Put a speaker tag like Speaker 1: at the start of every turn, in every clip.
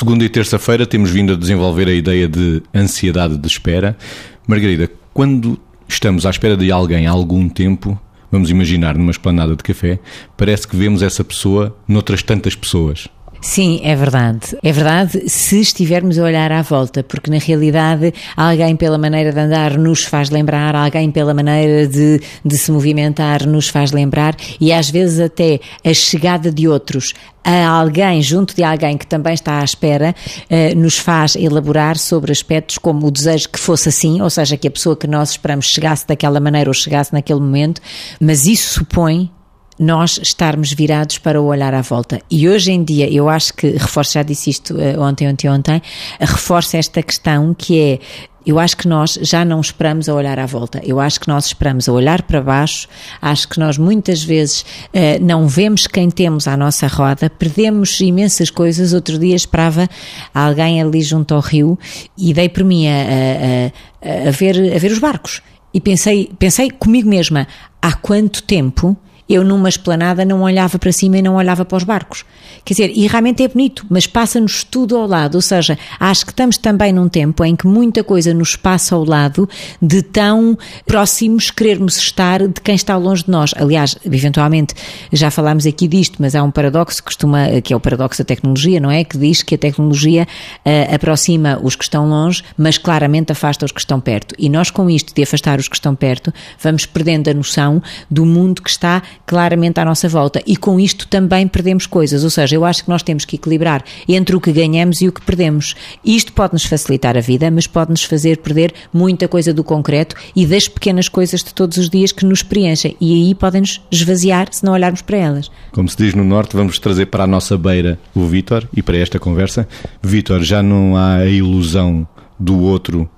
Speaker 1: Segunda e terça-feira temos vindo a desenvolver a ideia de ansiedade de espera. Margarida, quando estamos à espera de alguém há algum tempo, vamos imaginar numa esplanada de café, parece que vemos essa pessoa noutras tantas pessoas.
Speaker 2: Sim, é verdade. É verdade se estivermos a olhar à volta, porque na realidade alguém pela maneira de andar nos faz lembrar, alguém pela maneira de, de se movimentar nos faz lembrar e às vezes até a chegada de outros a alguém, junto de alguém que também está à espera, eh, nos faz elaborar sobre aspectos como o desejo que fosse assim, ou seja, que a pessoa que nós esperamos chegasse daquela maneira ou chegasse naquele momento, mas isso supõe nós estarmos virados para o olhar à volta. E hoje em dia, eu acho que, reforço, já disse isto uh, ontem, ontem, ontem, reforço esta questão que é eu acho que nós já não esperamos a olhar à volta. Eu acho que nós esperamos a olhar para baixo. Acho que nós muitas vezes uh, não vemos quem temos à nossa roda, perdemos imensas coisas. Outro dia esperava alguém ali junto ao rio e dei por mim a, a, a, a ver, a ver os barcos. E pensei, pensei comigo mesma, há quanto tempo eu numa esplanada não olhava para cima e não olhava para os barcos. Quer dizer, e realmente é bonito, mas passa-nos tudo ao lado. Ou seja, acho que estamos também num tempo em que muita coisa nos passa ao lado de tão próximos querermos estar de quem está longe de nós. Aliás, eventualmente, já falámos aqui disto, mas há um paradoxo que costuma, que é o paradoxo da tecnologia, não é? Que diz que a tecnologia uh, aproxima os que estão longe, mas claramente afasta os que estão perto. E nós, com isto de afastar os que estão perto, vamos perdendo a noção do mundo que está claramente à nossa volta. E com isto também perdemos coisas. Ou seja, eu acho que nós temos que equilibrar entre o que ganhamos e o que perdemos. Isto pode nos facilitar a vida, mas pode nos fazer perder muita coisa do concreto e das pequenas coisas de todos os dias que nos preenchem. E aí podem-nos esvaziar se não olharmos para elas.
Speaker 1: Como se diz no Norte, vamos trazer para a nossa beira o Vítor e para esta conversa. Vítor, já não há a ilusão do outro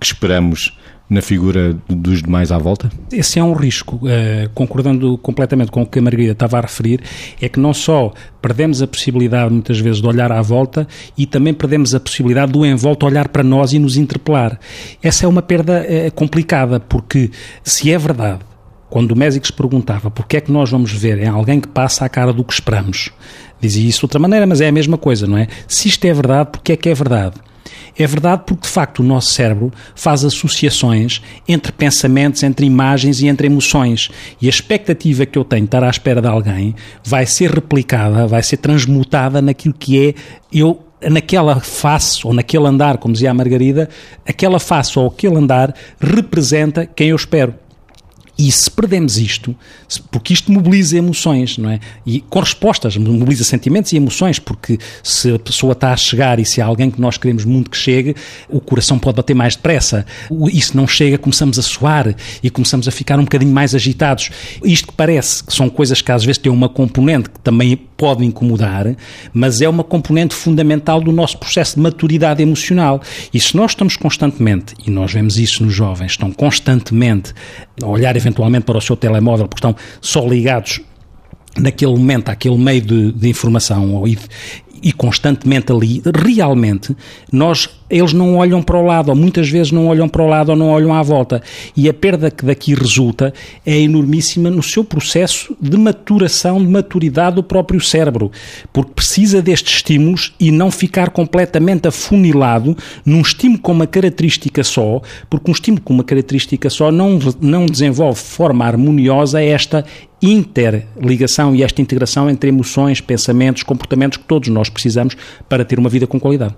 Speaker 1: que esperamos na figura dos demais à volta?
Speaker 3: Esse é um risco. Uh, concordando completamente com o que a Margarida estava a referir, é que não só perdemos a possibilidade, muitas vezes, de olhar à volta e também perdemos a possibilidade do envolto olhar para nós e nos interpelar. Essa é uma perda uh, complicada, porque se é verdade quando o Mésicos perguntava porque é que nós vamos ver em alguém que passa a cara do que esperamos, dizia isso de outra maneira, mas é a mesma coisa, não é? Se isto é verdade, porque é que é verdade? É verdade porque, de facto, o nosso cérebro faz associações entre pensamentos, entre imagens e entre emoções. E a expectativa que eu tenho de estar à espera de alguém vai ser replicada, vai ser transmutada naquilo que é eu naquela face ou naquele andar, como dizia a Margarida, aquela face ou aquele andar representa quem eu espero. E se perdemos isto, porque isto mobiliza emoções, não é? E com respostas, mobiliza sentimentos e emoções, porque se a pessoa está a chegar e se há alguém que nós queremos muito que chegue, o coração pode bater mais depressa. E se não chega, começamos a suar e começamos a ficar um bocadinho mais agitados. Isto que parece que são coisas que às vezes têm uma componente que também pode incomodar, mas é uma componente fundamental do nosso processo de maturidade emocional. E se nós estamos constantemente, e nós vemos isso nos jovens, estão constantemente a olhar eventualmente para o seu telemóvel, porque estão só ligados naquele momento àquele meio de, de informação e, e constantemente ali, realmente, nós eles não olham para o lado, ou muitas vezes não olham para o lado ou não olham à volta. E a perda que daqui resulta é enormíssima no seu processo de maturação, de maturidade do próprio cérebro, porque precisa destes estímulos e não ficar completamente afunilado num estímulo com uma característica só, porque um estímulo com uma característica só não, não desenvolve de forma harmoniosa esta interligação e esta integração entre emoções, pensamentos, comportamentos que todos nós precisamos para ter uma vida com qualidade.